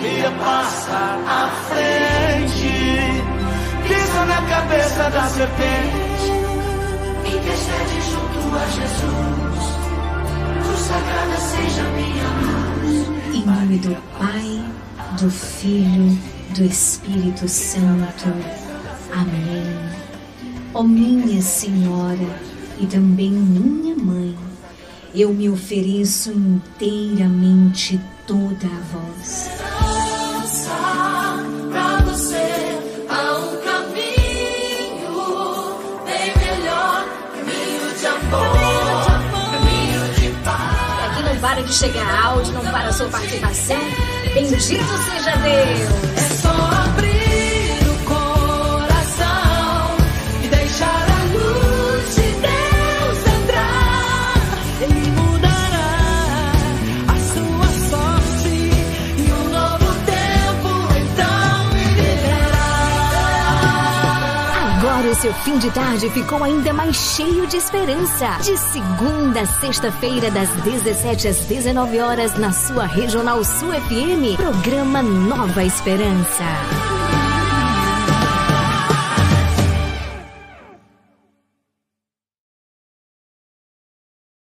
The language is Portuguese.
ia passar à frente. Pisa na cabeça da serpente. Intercede junto a Jesus. Cruz sagrada seja minha luz. Em nome do Pai, do Filho, do Espírito Santo. Amém. Ó minha Senhora e também minha Mãe, eu me ofereço inteiramente toda a vós. Pra você há um caminho bem melhor, caminho de amor, caminho de paz. Aqui não para de chegar áudio, não para a sua participação. Bendito seja Deus. É só o seu fim de tarde ficou ainda mais cheio de esperança. De segunda a sexta-feira, das 17 às 19 horas, na sua Regional Sul FM, programa Nova Esperança.